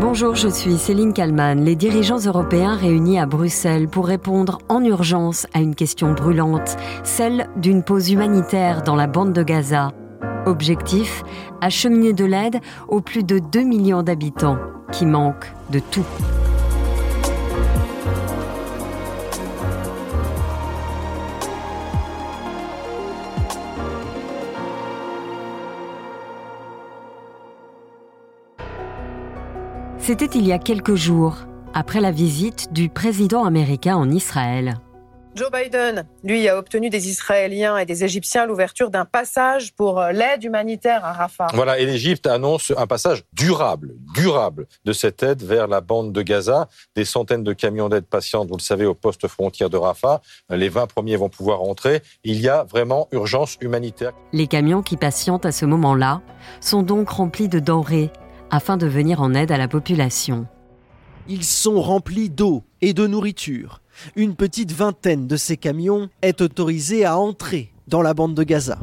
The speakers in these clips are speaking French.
Bonjour, je suis Céline Kalman. Les dirigeants européens réunis à Bruxelles pour répondre en urgence à une question brûlante, celle d'une pause humanitaire dans la bande de Gaza. Objectif acheminer de l'aide aux plus de 2 millions d'habitants qui manquent de tout. C'était il y a quelques jours, après la visite du président américain en Israël. Joe Biden, lui, a obtenu des Israéliens et des Égyptiens l'ouverture d'un passage pour euh, l'aide humanitaire à Rafah. Voilà, et l'Égypte annonce un passage durable, durable de cette aide vers la bande de Gaza. Des centaines de camions d'aide patiente, vous le savez, au poste frontière de Rafah. Les 20 premiers vont pouvoir entrer. Il y a vraiment urgence humanitaire. Les camions qui patientent à ce moment-là sont donc remplis de denrées afin de venir en aide à la population. Ils sont remplis d'eau et de nourriture. Une petite vingtaine de ces camions est autorisée à entrer dans la bande de Gaza.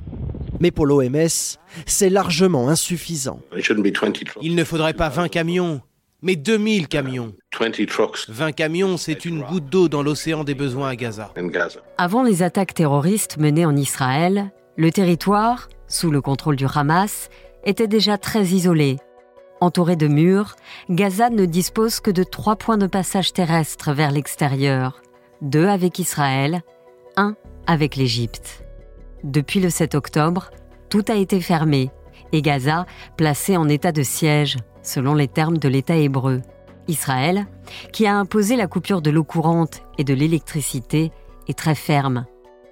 Mais pour l'OMS, c'est largement insuffisant. Il ne faudrait pas 20 camions, mais 2000 camions. 20 camions, c'est une goutte d'eau dans l'océan des besoins à Gaza. Avant les attaques terroristes menées en Israël, le territoire, sous le contrôle du Hamas, était déjà très isolé Entouré de murs, Gaza ne dispose que de trois points de passage terrestre vers l'extérieur, deux avec Israël, un avec l'Égypte. Depuis le 7 octobre, tout a été fermé et Gaza placé en état de siège, selon les termes de l'État hébreu. Israël, qui a imposé la coupure de l'eau courante et de l'électricité, est très ferme.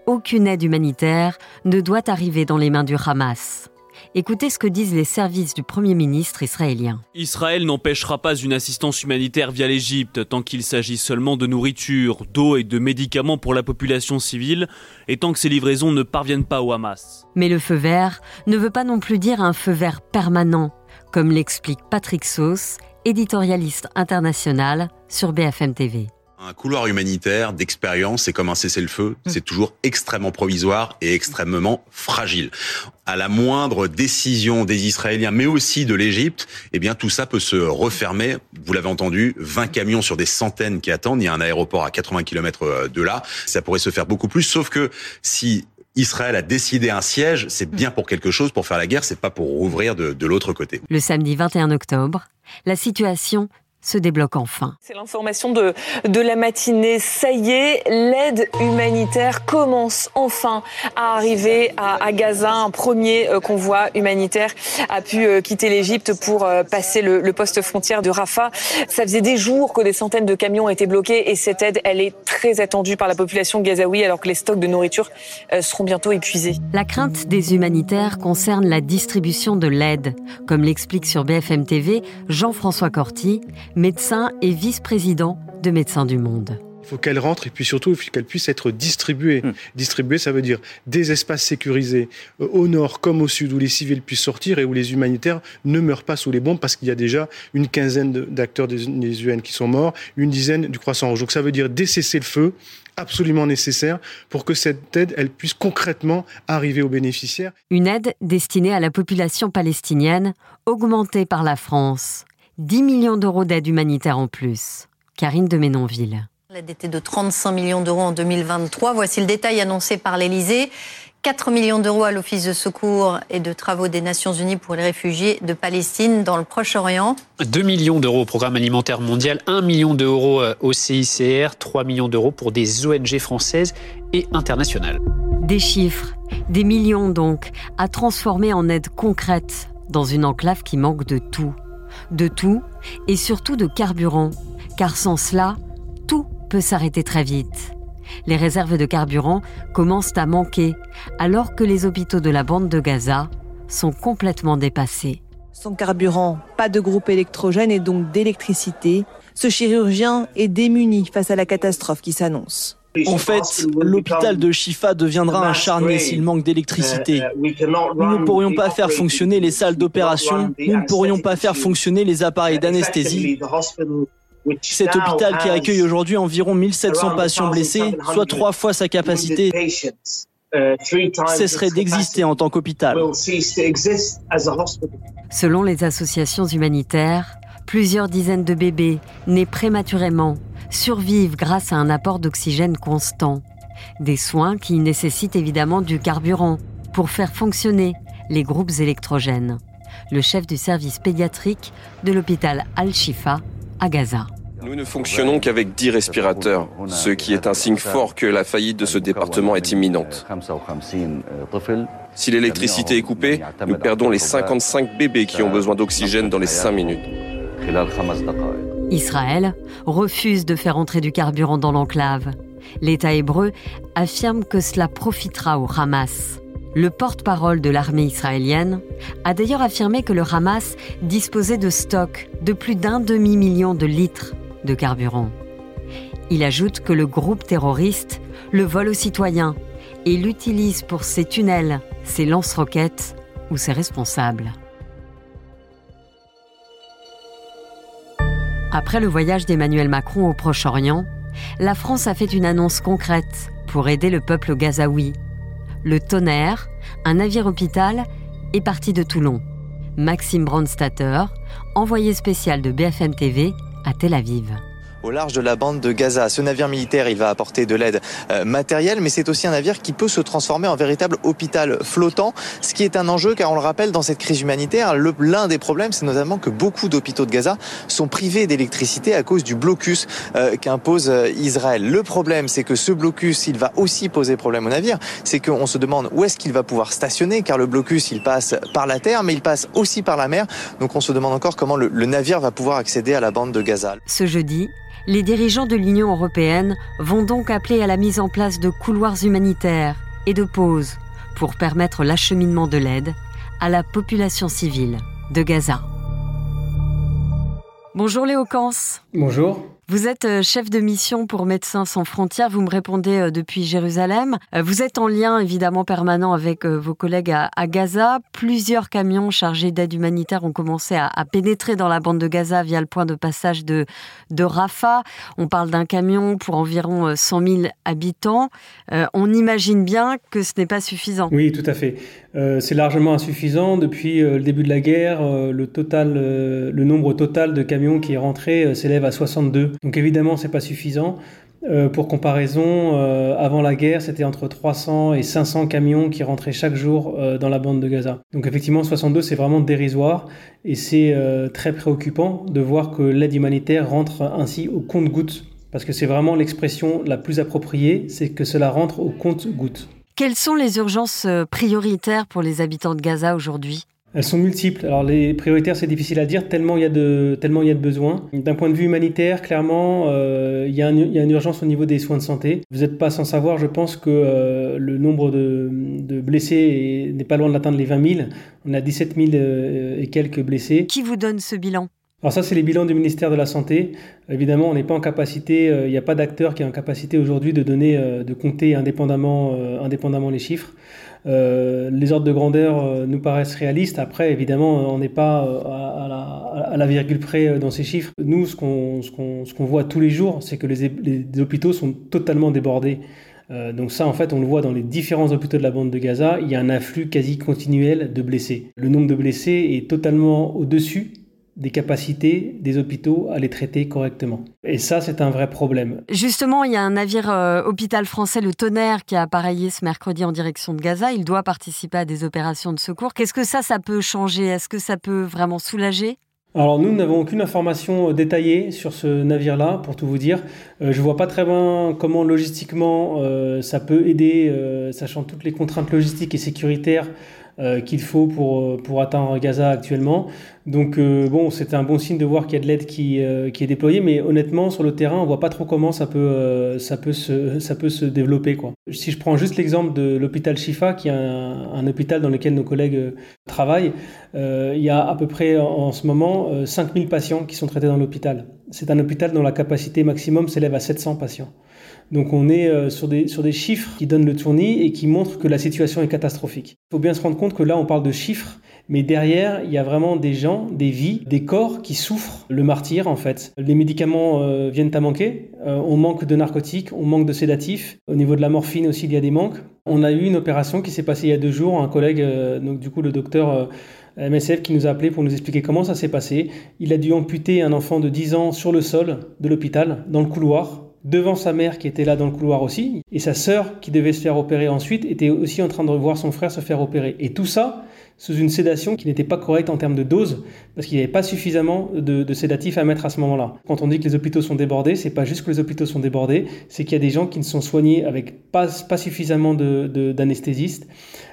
Aucune aide humanitaire ne doit arriver dans les mains du Hamas. Écoutez ce que disent les services du Premier ministre israélien. Israël n'empêchera pas une assistance humanitaire via l'Égypte tant qu'il s'agit seulement de nourriture, d'eau et de médicaments pour la population civile et tant que ces livraisons ne parviennent pas au Hamas. Mais le feu vert ne veut pas non plus dire un feu vert permanent, comme l'explique Patrick Sauce, éditorialiste international sur BFM TV. Un couloir humanitaire d'expérience, c'est comme un cessez-le-feu, mmh. c'est toujours extrêmement provisoire et extrêmement fragile. À la moindre décision des Israéliens, mais aussi de l'Égypte, eh bien tout ça peut se refermer. Vous l'avez entendu, 20 camions sur des centaines qui attendent. Il y a un aéroport à 80 km euh, de là. Ça pourrait se faire beaucoup plus, sauf que si Israël a décidé un siège, c'est bien pour quelque chose, pour faire la guerre, c'est pas pour rouvrir de, de l'autre côté. Le samedi 21 octobre, la situation se débloque enfin. C'est l'information de, de la matinée. Ça y est, l'aide humanitaire commence enfin à arriver à, Gaza. Un premier euh, convoi humanitaire a pu euh, quitter l'Égypte pour euh, passer le, poste frontière de Rafah. Ça faisait des jours que des centaines de camions étaient bloqués et cette aide, elle est très attendue par la population gazaoui alors que les stocks de nourriture seront bientôt épuisés. La crainte des humanitaires concerne la distribution de l'aide, comme l'explique sur BFM TV Jean-François Corti, médecin et vice-président de Médecins du Monde. Il faut qu'elle rentre et puis surtout qu'elle puisse être distribuée. Hmm. Distribuée, ça veut dire des espaces sécurisés euh, au nord comme au sud où les civils puissent sortir et où les humanitaires ne meurent pas sous les bombes parce qu'il y a déjà une quinzaine d'acteurs des, UN qui sont morts, une dizaine du Croissant Rouge. Donc ça veut dire décesser le feu absolument nécessaire pour que cette aide elle puisse concrètement arriver aux bénéficiaires. Une aide destinée à la population palestinienne augmentée par la France. 10 millions d'euros d'aide humanitaire en plus. Karine de Ménonville. L'aide était de 35 millions d'euros en 2023. Voici le détail annoncé par l'Élysée. 4 millions d'euros à l'Office de secours et de travaux des Nations Unies pour les réfugiés de Palestine dans le Proche-Orient. 2 millions d'euros au programme alimentaire mondial, 1 million d'euros euh, au CICR, 3 millions d'euros pour des ONG françaises et internationales. Des chiffres, des millions donc, à transformer en aide concrète dans une enclave qui manque de tout de tout et surtout de carburant, car sans cela, tout peut s'arrêter très vite. Les réserves de carburant commencent à manquer, alors que les hôpitaux de la bande de Gaza sont complètement dépassés. Sans carburant, pas de groupe électrogène et donc d'électricité. Ce chirurgien est démuni face à la catastrophe qui s'annonce. En fait, l'hôpital de Shifa deviendra un charnier s'il manque d'électricité. Nous ne pourrions pas faire fonctionner les salles d'opération, nous ne pourrions pas faire fonctionner les appareils d'anesthésie. Cet hôpital qui accueille aujourd'hui environ 1700 patients blessés, soit trois fois sa capacité, cesserait d'exister en tant qu'hôpital. Selon les associations humanitaires, Plusieurs dizaines de bébés, nés prématurément, survivent grâce à un apport d'oxygène constant. Des soins qui nécessitent évidemment du carburant pour faire fonctionner les groupes électrogènes. Le chef du service pédiatrique de l'hôpital Al-Shifa à Gaza. Nous ne fonctionnons qu'avec 10 respirateurs, ce qui est un signe fort que la faillite de ce département est imminente. Si l'électricité est coupée, nous perdons les 55 bébés qui ont besoin d'oxygène dans les 5 minutes. Israël refuse de faire entrer du carburant dans l'enclave. L'État hébreu affirme que cela profitera au Hamas. Le porte-parole de l'armée israélienne a d'ailleurs affirmé que le Hamas disposait de stocks de plus d'un demi-million de litres de carburant. Il ajoute que le groupe terroriste le vole aux citoyens et l'utilise pour ses tunnels, ses lance-roquettes ou ses responsables. Après le voyage d'Emmanuel Macron au Proche-Orient, la France a fait une annonce concrète pour aider le peuple gazaoui. Le Tonnerre, un navire hôpital, est parti de Toulon. Maxime Brandstatter, envoyé spécial de BFM TV à Tel Aviv au large de la bande de Gaza. Ce navire militaire, il va apporter de l'aide euh, matérielle, mais c'est aussi un navire qui peut se transformer en véritable hôpital flottant, ce qui est un enjeu car on le rappelle dans cette crise humanitaire, l'un des problèmes, c'est notamment que beaucoup d'hôpitaux de Gaza sont privés d'électricité à cause du blocus euh, qu'impose euh, Israël. Le problème, c'est que ce blocus, il va aussi poser problème au navire, c'est qu'on se demande où est-ce qu'il va pouvoir stationner, car le blocus, il passe par la terre, mais il passe aussi par la mer, donc on se demande encore comment le, le navire va pouvoir accéder à la bande de Gaza. Ce jeudi, les dirigeants de l'Union européenne vont donc appeler à la mise en place de couloirs humanitaires et de pauses pour permettre l'acheminement de l'aide à la population civile de Gaza. Bonjour Léo. Bonjour. Vous êtes euh, chef de mission pour Médecins sans frontières, vous me répondez euh, depuis Jérusalem. Euh, vous êtes en lien évidemment permanent avec vos collègues à, Gaza. Plusieurs camions chargés d'aide humanitaire ont commencé à, pénétrer dans la bande de Gaza via le point de passage de, de Rafah. On parle d'un camion pour environ 100 000 habitants. on imagine bien que ce n'est pas suffisant. Oui, tout à fait. C'est largement insuffisant. Depuis le début de la guerre, le, nombre total de camions qui est rentré s'élève à 62. Donc évidemment, c'est pas suffisant. Euh, pour comparaison, euh, avant la guerre, c'était entre 300 et 500 camions qui rentraient chaque jour euh, dans la bande de Gaza. Donc effectivement, 62, c'est vraiment dérisoire et c'est très préoccupant de voir que l'aide humanitaire rentre ainsi au compte-goutte. Parce que c'est vraiment l'expression la plus appropriée, c'est que cela rentre au compte-goutte. Quelles sont les urgences prioritaires pour les habitants de Gaza aujourd'hui? Elles sont multiples. Alors les prioritaires, c'est difficile à dire tellement il y a de, tellement il y a de besoins. D'un point de vue humanitaire, clairement, euh, il, y a il, y a une urgence au niveau des soins de santé. Vous n'êtes pas sans savoir, je pense, que euh, le nombre de, de blessés n'est pas loin de l'atteindre les 20 000. On a 17 000 euh, et quelques blessés. Qui vous donne ce bilan? Alors ça, c'est les bilans du ministère de la Santé. Évidemment, on n'est pas en capacité, il n'y a pas d'acteur qui est en capacité aujourd'hui de donner, de compter indépendamment, indépendamment les chiffres. Euh, les ordres de grandeur euh, nous paraissent réalistes. Après, évidemment, on n'est pas euh, à, la, virgule près dans ces chiffres. Nous, ce qu'on voit tous les jours, c'est que les, hôpitaux sont totalement débordés. donc ça, en fait, on le voit dans les différents hôpitaux de la bande de Gaza, il y a un afflux quasi continuel de blessés. Le nombre de blessés est totalement au-dessus des capacités des hôpitaux à les traiter correctement. Et ça, c'est un vrai problème. Justement, il y a un navire euh, hôpital français, le Tonnerre, qui a appareillé ce mercredi en direction de Gaza. Il doit participer à des opérations de secours. Qu'est-ce que ça, ça peut changer? Est-ce que ça peut vraiment soulager? Alors nous n'avons aucune information euh, détaillée sur ce navire-là, pour tout vous dire. Euh, je vois pas très bien comment logistiquement ça peut aider, sachant toutes les contraintes logistiques et sécuritaires euh, qu'il faut pour, euh, pour atteindre Gaza actuellement. Donc euh, bon, c'est un bon signe de voir qu'il y a de l'aide qui, qui est déployée, mais honnêtement, sur le terrain, on voit pas trop comment ça peut, ça peut, se, ça peut se développer. Quoi. Si je prends juste l'exemple de l'hôpital Shifa, qui est un, hôpital dans lequel nos collègues travaillent, il y a à peu près en, ce moment 5000 patients qui sont traités dans l'hôpital. C'est un hôpital dont la capacité maximum s'élève à 700 patients. Donc on est euh, sur des, sur des chiffres qui donnent le tournis et qui montrent que la situation est catastrophique. Il faut bien se rendre compte que là on parle de chiffres, mais derrière il y a vraiment des gens, des vies, des corps qui souffrent le martyr en fait. Les médicaments euh, viennent à manquer, euh, on manque de narcotiques, on manque de sédatifs, au niveau de la morphine aussi il y a des manques. On a eu une opération qui s'est passée il y a deux jours, un collègue, donc du coup le docteur MSF qui nous a appelé pour nous expliquer comment ça s'est passé. Il a dû amputer un enfant de 10 ans sur le sol de l'hôpital, dans le couloir, devant sa mère qui était là dans le couloir aussi, et sa sœur qui devait se faire opérer ensuite était aussi en train de voir son frère se faire opérer. Et tout ça sous une sédation qui n'était pas correcte en termes de dose, parce qu'il n'y avait pas suffisamment de, sédatifs à mettre à ce moment-là. Quand on dit que les hôpitaux sont débordés, c'est pas juste que les hôpitaux sont débordés, c'est qu'il y a des gens qui ne sont soignés avec pas, pas suffisamment d'anesthésistes,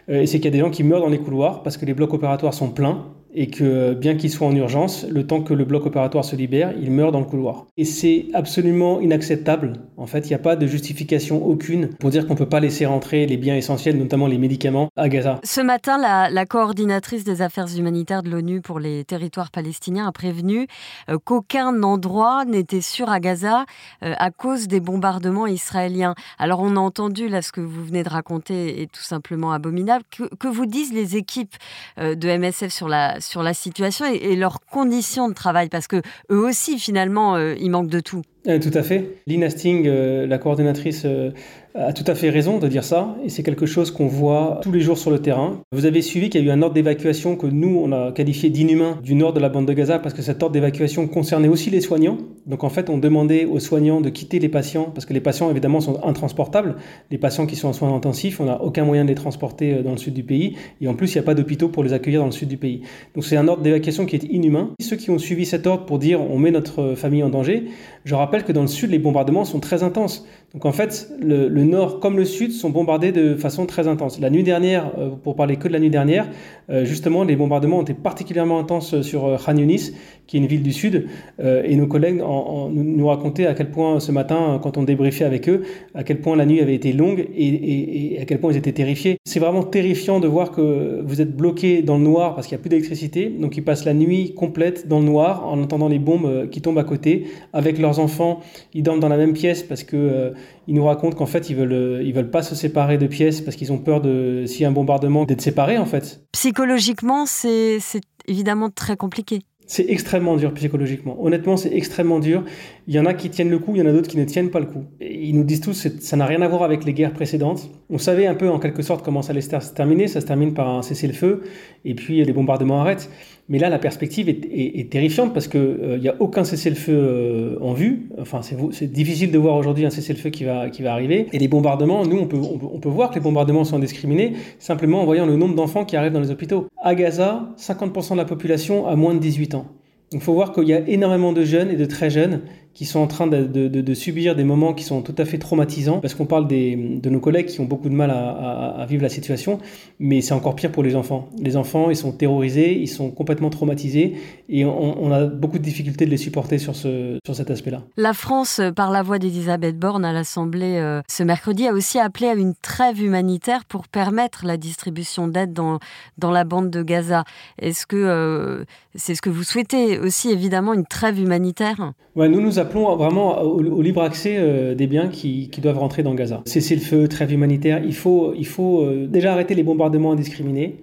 de, euh, et c'est qu'il y a des gens qui meurent dans les couloirs parce que les blocs opératoires sont pleins et que bien qu'il soit en urgence, le temps que le bloc opératoire se libère, il meurt dans le couloir. Et c'est absolument inacceptable. En fait, il n'y a pas de justification aucune pour dire qu'on ne peut pas laisser rentrer les biens essentiels, notamment les médicaments, à Gaza. Ce matin, la, coordinatrice des affaires humanitaires de l'ONU pour les territoires palestiniens a prévenu euh, qu'aucun endroit n'était sûr à Gaza euh, à cause des bombardements israéliens. Alors on a entendu là ce que vous venez de raconter est tout simplement abominable. Que, vous disent les équipes euh, de MSF sur la sur la situation et, leurs conditions de travail Parce que eux aussi, finalement, euh, ils manquent de tout. Euh, tout à fait. Lina Sting, euh, la coordinatrice a tout à fait raison de dire ça, et c'est quelque chose qu'on voit tous les jours sur le terrain. Vous avez suivi qu'il y a eu un ordre d'évacuation que nous, on a qualifié d'inhumain du nord de la bande de Gaza, parce que cet ordre d'évacuation concernait aussi les soignants. Donc en fait, on demandait aux soignants de quitter les patients, parce que les patients, évidemment, sont intransportables. Les patients qui sont en soins intensifs, on n'a aucun moyen de les transporter euh, dans le sud du pays, et en plus, il n'y a pas d'hôpitaux pour les accueillir dans le sud du pays. Donc c'est un ordre d'évacuation qui est inhumain. Ceux qui ont suivi cet ordre pour dire on met notre famille en danger, je rappelle que dans le sud, les bombardements sont très intenses. Donc en fait, le, nord comme le sud, sont bombardés de façon très intense. La nuit dernière, euh, pour parler que de la nuit dernière, euh, justement, les bombardements ont été particulièrement intenses sur euh, Khan Yunis, qui est une ville du sud, et nos collègues nous racontaient à quel point ce matin, quand on débriefait avec eux, à quel point la nuit avait été longue et, à quel point ils étaient terrifiés. C'est vraiment terrifiant de voir que vous êtes bloqué dans le noir parce qu'il n'y a plus d'électricité, donc ils passent la nuit complète dans le noir en entendant les bombes qui tombent à côté, avec leurs enfants, ils dorment dans la même pièce parce que ils nous racontent qu'en fait ils veulent ils veulent pas se séparer de pièces parce qu'ils ont peur de s'il y a un bombardement d'être séparés en fait. Psychologiquement, c'est évidemment très compliqué. C'est extrêmement dur psychologiquement. Honnêtement, c'est extrêmement dur. Il y en a qui tiennent le coup, il y en a d'autres qui ne tiennent pas le coup. Et ils nous disent tous que ça n'a rien à voir avec les guerres précédentes. On savait un peu en quelque sorte comment ça allait se terminer. Ça se termine par un cessez-le-feu et puis les bombardements arrêtent. Mais là, la perspective est, terrifiante parce qu'il n'y euh, a aucun cessez-le-feu euh, en vue. Enfin, c'est difficile de voir aujourd'hui un cessez-le-feu qui va, qui va arriver. Et les bombardements, nous, on peut, on peut, voir que les bombardements sont indiscriminés simplement en voyant le nombre d'enfants qui arrivent dans les hôpitaux. À Gaza, 50% de la population a moins de 18 ans. Il faut voir qu'il y a énormément de jeunes et de très jeunes qui sont en train de, subir des moments qui sont tout à fait traumatisants, parce qu'on parle des, de nos collègues qui ont beaucoup de mal à, vivre la situation, mais c'est encore pire pour les enfants. Les enfants, ils sont terrorisés, ils sont complètement traumatisés, et on, on a beaucoup de difficultés de les supporter sur, ce, sur cet aspect-là. La France, euh, par la voix d'Elisabeth Borne à l'Assemblée euh, ce mercredi, a aussi appelé à une trêve humanitaire pour permettre la distribution d'aide dans, dans la bande de Gaza. Est-ce que euh, c'est ce que vous souhaitez aussi, évidemment, une trêve humanitaire Nous, nous appelons vraiment au, libre accès euh, des biens qui, doivent rentrer dans Gaza. Cesser le feu, trêve humanitaire, il faut, il faut euh, déjà arrêter les bombardements indiscriminés.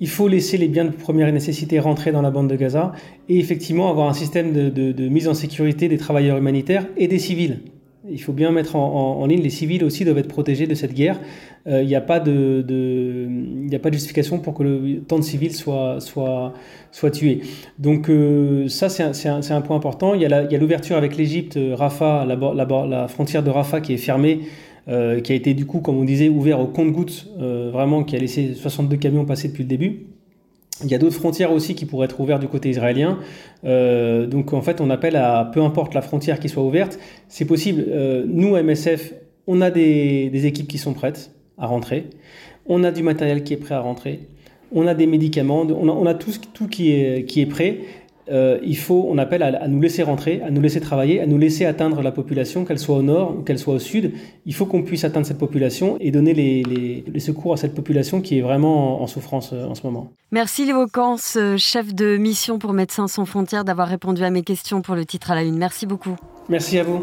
Il faut laisser les biens de première nécessité rentrer dans la bande de Gaza et effectivement avoir un système de mise en sécurité des travailleurs humanitaires et des civils. Il faut bien mettre en, ligne, les civils aussi doivent être protégés de cette guerre. Euh, il n'y a, pas de, justification pour que le temps de civils soit, soit, soit tué. Donc euh, ça, c'est un, point important. Il y a l'ouverture avec l'Égypte, euh, Rafah, la, frontière de Rafah qui est fermée, qui a été du coup, comme on disait, ouvert au compte-gouttes, vraiment, qui a laissé 62 camions passer depuis le début. Il y a d'autres frontières aussi qui pourraient être ouvertes du côté israélien. Euh, donc en fait, on appelle à peu importe la frontière qui soit ouverte, c'est possible. Euh, nous, MSF, on a des, équipes qui sont prêtes à rentrer. On a du matériel qui est prêt à rentrer. On a des médicaments. On a, tout, qui est prêt. Euh, il faut, on appelle à, nous laisser rentrer, à nous laisser travailler, à nous laisser atteindre la population, qu'elle soit au nord ou qu'elle soit au sud. Il faut qu'on puisse atteindre cette population et donner les, secours à cette population qui est vraiment en, souffrance euh, en ce moment. Merci Léo Kans, euh, chef de mission pour Médecins sans frontières, d'avoir répondu à mes questions pour le titre à la une. Merci beaucoup. Merci à vous.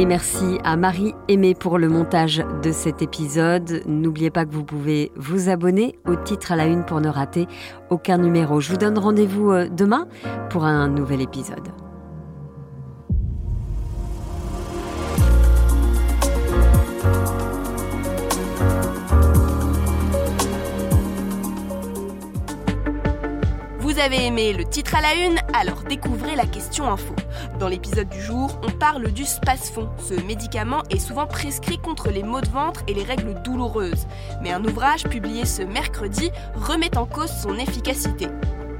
Et merci à Marie Aimée pour le montage de cet épisode. N'oubliez pas que vous pouvez vous abonner au titre à la une pour ne rater aucun numéro. Je vous donne rendez-vous euh, demain pour un nouvel épisode. Avez aimé le titre à la une, alors découvrez la question info. Dans l'épisode du jour, on parle du Spasfon. Ce médicament est souvent prescrit contre les maux de ventre et les règles douloureuses. Mais un ouvrage publié ce mercredi remet en cause son efficacité.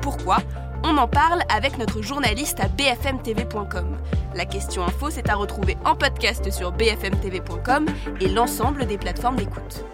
Pourquoi? On en parle avec notre journaliste à bfmtv.com. La question info, c'est à retrouver en podcast sur bfmtv.com et l'ensemble des plateformes d'écoute.